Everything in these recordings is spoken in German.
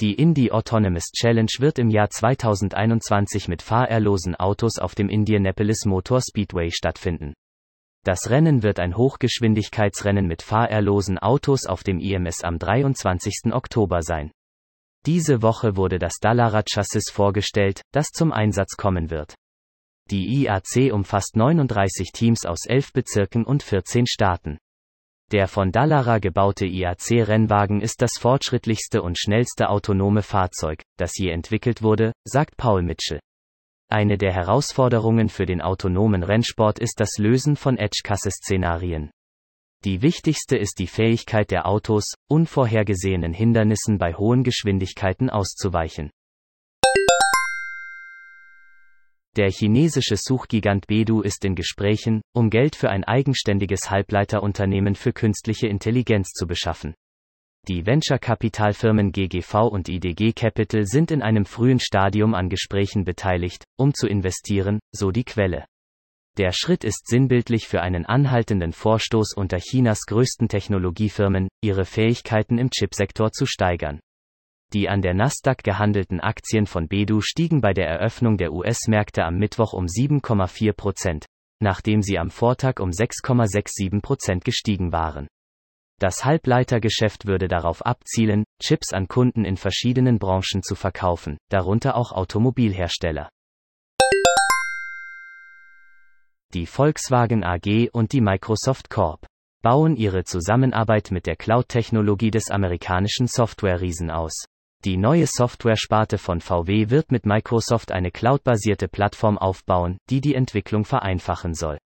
Die Indie Autonomous Challenge wird im Jahr 2021 mit fahrerlosen Autos auf dem Indianapolis Motor Speedway stattfinden. Das Rennen wird ein Hochgeschwindigkeitsrennen mit fahrerlosen Autos auf dem IMS am 23. Oktober sein. Diese Woche wurde das Dallara-Chassis vorgestellt, das zum Einsatz kommen wird. Die IAC umfasst 39 Teams aus 11 Bezirken und 14 Staaten. Der von Dallara gebaute IAC-Rennwagen ist das fortschrittlichste und schnellste autonome Fahrzeug, das je entwickelt wurde, sagt Paul Mitchell. Eine der Herausforderungen für den autonomen Rennsport ist das Lösen von Edge-Case-Szenarien. Die wichtigste ist die Fähigkeit der Autos, unvorhergesehenen Hindernissen bei hohen Geschwindigkeiten auszuweichen. Der chinesische Suchgigant Bedu ist in Gesprächen, um Geld für ein eigenständiges Halbleiterunternehmen für künstliche Intelligenz zu beschaffen. Die Venture-Kapitalfirmen GGV und IDG Capital sind in einem frühen Stadium an Gesprächen beteiligt, um zu investieren, so die Quelle. Der Schritt ist sinnbildlich für einen anhaltenden Vorstoß unter Chinas größten Technologiefirmen, ihre Fähigkeiten im Chipsektor zu steigern. Die an der Nasdaq gehandelten Aktien von Bedu stiegen bei der Eröffnung der US-Märkte am Mittwoch um 7,4 Prozent, nachdem sie am Vortag um 6,67 Prozent gestiegen waren. Das Halbleitergeschäft würde darauf abzielen, Chips an Kunden in verschiedenen Branchen zu verkaufen, darunter auch Automobilhersteller. Die Volkswagen AG und die Microsoft Corp bauen ihre Zusammenarbeit mit der Cloud-Technologie des amerikanischen Software-Riesen aus. Die neue Software-Sparte von VW wird mit Microsoft eine cloudbasierte Plattform aufbauen, die die Entwicklung vereinfachen soll.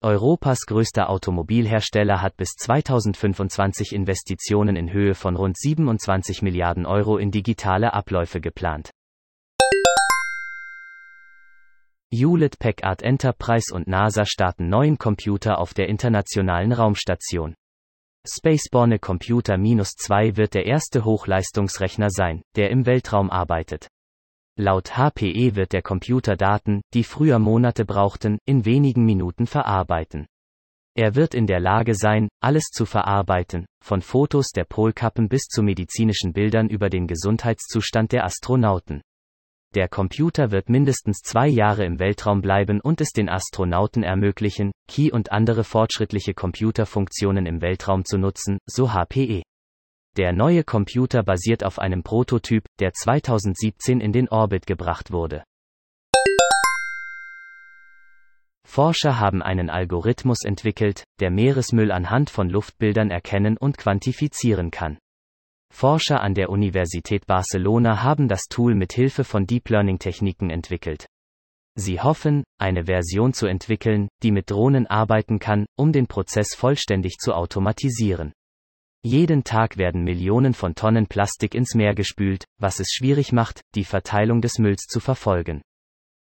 Europas größter Automobilhersteller hat bis 2025 Investitionen in Höhe von rund 27 Milliarden Euro in digitale Abläufe geplant. Hewlett Packard Enterprise und NASA starten neuen Computer auf der internationalen Raumstation. Spaceborne Computer 2 wird der erste Hochleistungsrechner sein, der im Weltraum arbeitet. Laut HPE wird der Computer Daten, die früher Monate brauchten, in wenigen Minuten verarbeiten. Er wird in der Lage sein, alles zu verarbeiten, von Fotos der Polkappen bis zu medizinischen Bildern über den Gesundheitszustand der Astronauten. Der Computer wird mindestens zwei Jahre im Weltraum bleiben und es den Astronauten ermöglichen, Key und andere fortschrittliche Computerfunktionen im Weltraum zu nutzen, so HPE. Der neue Computer basiert auf einem Prototyp, der 2017 in den Orbit gebracht wurde. Forscher haben einen Algorithmus entwickelt, der Meeresmüll anhand von Luftbildern erkennen und quantifizieren kann. Forscher an der Universität Barcelona haben das Tool mit Hilfe von Deep Learning Techniken entwickelt. Sie hoffen, eine Version zu entwickeln, die mit Drohnen arbeiten kann, um den Prozess vollständig zu automatisieren. Jeden Tag werden Millionen von Tonnen Plastik ins Meer gespült, was es schwierig macht, die Verteilung des Mülls zu verfolgen.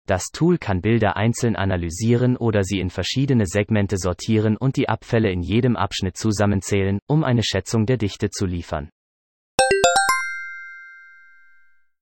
Das Tool kann Bilder einzeln analysieren oder sie in verschiedene Segmente sortieren und die Abfälle in jedem Abschnitt zusammenzählen, um eine Schätzung der Dichte zu liefern.